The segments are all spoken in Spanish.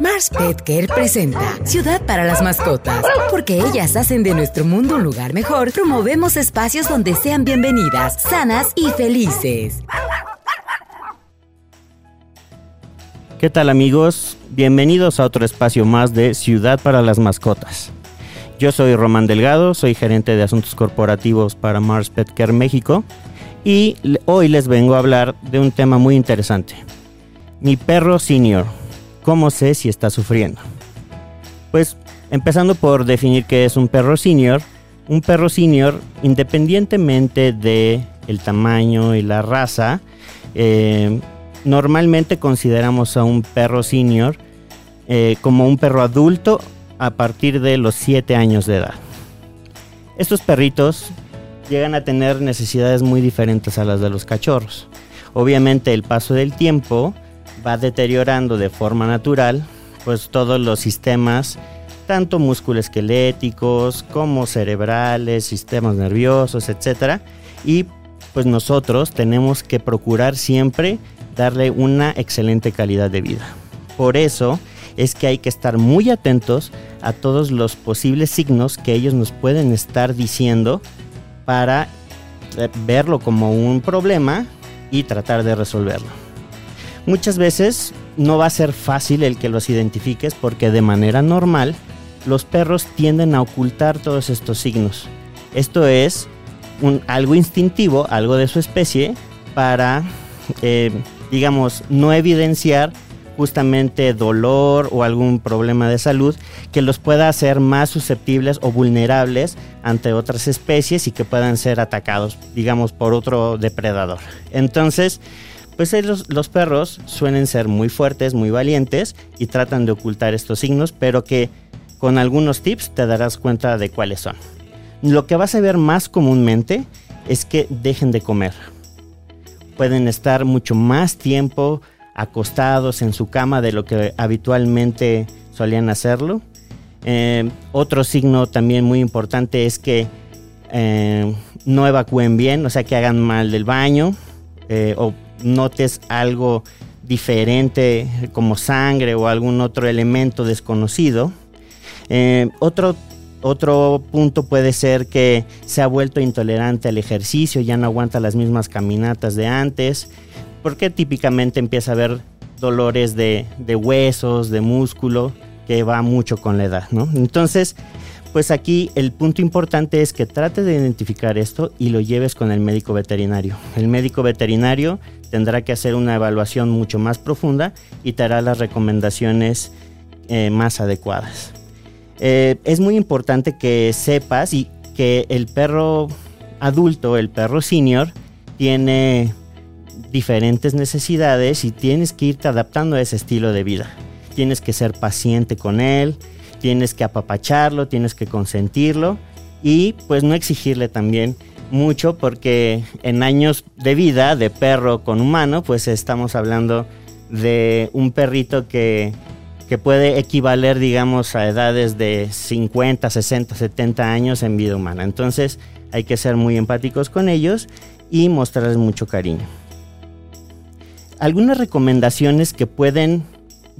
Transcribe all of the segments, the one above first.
Mars Pet Care presenta Ciudad para las mascotas. Porque ellas hacen de nuestro mundo un lugar mejor, promovemos espacios donde sean bienvenidas, sanas y felices. ¿Qué tal amigos? Bienvenidos a otro espacio más de Ciudad para las Mascotas. Yo soy Román Delgado, soy gerente de asuntos corporativos para Mars Pet Care México y hoy les vengo a hablar de un tema muy interesante. Mi perro senior, ¿Cómo sé si está sufriendo? Pues empezando por definir qué es un perro senior. Un perro senior, independientemente de el tamaño y la raza, eh, normalmente consideramos a un perro senior eh, como un perro adulto a partir de los 7 años de edad. Estos perritos llegan a tener necesidades muy diferentes a las de los cachorros. Obviamente el paso del tiempo va deteriorando de forma natural pues todos los sistemas tanto musculoesqueléticos como cerebrales, sistemas nerviosos, etcétera, y pues nosotros tenemos que procurar siempre darle una excelente calidad de vida. Por eso es que hay que estar muy atentos a todos los posibles signos que ellos nos pueden estar diciendo para eh, verlo como un problema y tratar de resolverlo. Muchas veces no va a ser fácil el que los identifiques porque de manera normal los perros tienden a ocultar todos estos signos. Esto es un, algo instintivo, algo de su especie, para, eh, digamos, no evidenciar justamente dolor o algún problema de salud que los pueda hacer más susceptibles o vulnerables ante otras especies y que puedan ser atacados, digamos, por otro depredador. Entonces, pues los, perros suelen ser muy fuertes, muy valientes y tratan de ocultar estos signos, pero que con algunos tips te darás cuenta de cuáles son. Lo que vas a ver más comúnmente es que dejen de comer. Pueden estar mucho más tiempo acostados en su cama de lo que habitualmente solían hacerlo. Eh, otro signo también muy importante es que eh, no evacúen bien, o sea que hagan mal del baño eh, o notes algo diferente como sangre o algún otro elemento desconocido. Eh, otro, otro punto puede ser que se ha vuelto intolerante al ejercicio, ya no aguanta las mismas caminatas de antes, porque típicamente empieza a haber dolores de, de huesos, de músculo, que va mucho con la edad, ¿no? Entonces, pues aquí el punto importante es que trate de identificar esto y lo lleves con el médico veterinario. El médico veterinario tendrá que hacer una evaluación mucho más profunda y te hará las recomendaciones eh, más adecuadas. Eh, es muy importante que sepas y que el perro adulto, el perro senior, tiene diferentes necesidades y tienes que irte adaptando a ese estilo de vida. Tienes que ser paciente con él, tienes que apapacharlo, tienes que consentirlo y pues no exigirle también mucho porque en años de vida de perro con humano pues estamos hablando de un perrito que, que puede equivaler digamos a edades de 50, 60, 70 años en vida humana. Entonces hay que ser muy empáticos con ellos y mostrarles mucho cariño. Algunas recomendaciones que pueden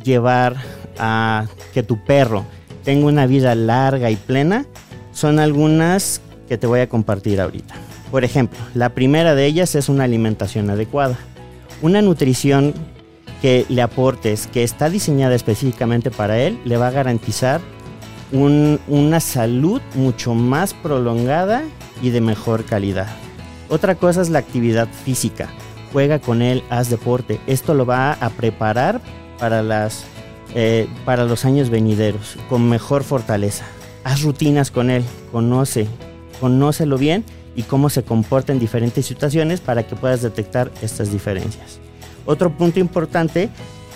llevar a que tu perro tengo una vida larga y plena, son algunas que te voy a compartir ahorita. Por ejemplo, la primera de ellas es una alimentación adecuada. Una nutrición que le aportes, que está diseñada específicamente para él, le va a garantizar una salud mucho más prolongada y de mejor calidad. Otra cosa es la actividad física. Juega con él, haz deporte. Esto lo va a preparar para las eh, para los años venideros, con mejor fortaleza. Haz rutinas con él, conoce, conócelo bien y cómo se comporta en diferentes situaciones para que puedas detectar estas diferencias. Otro punto importante,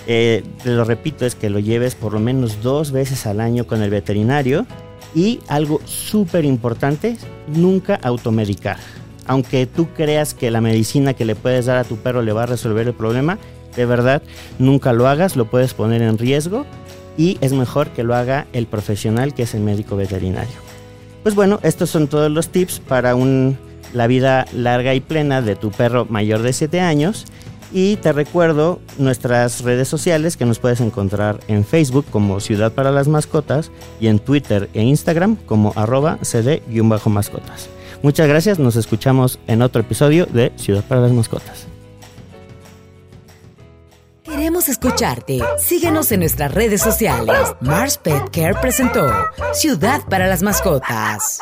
eh, lo repito, es que lo lleves por lo menos dos veces al año con el veterinario y algo súper importante, nunca automedicar. Aunque tú creas que la medicina que le puedes dar a tu perro le va a resolver el problema, de verdad, nunca lo hagas, lo puedes poner en riesgo y es mejor que lo haga el profesional que es el médico veterinario. Pues bueno, estos son todos los tips para la vida larga y plena de tu perro mayor de 7 años Y te recuerdo nuestras redes sociales que nos puedes encontrar en Facebook como Ciudad para las Mascotas y en Twitter e Instagram como arroba cd-mascotas. Muchas gracias, nos escuchamos en otro episodio de Ciudad para las Mascotas. Queremos escucharte. Síguenos en nuestras redes sociales. Mars Pet Care presentó Ciudad para las Mascotas.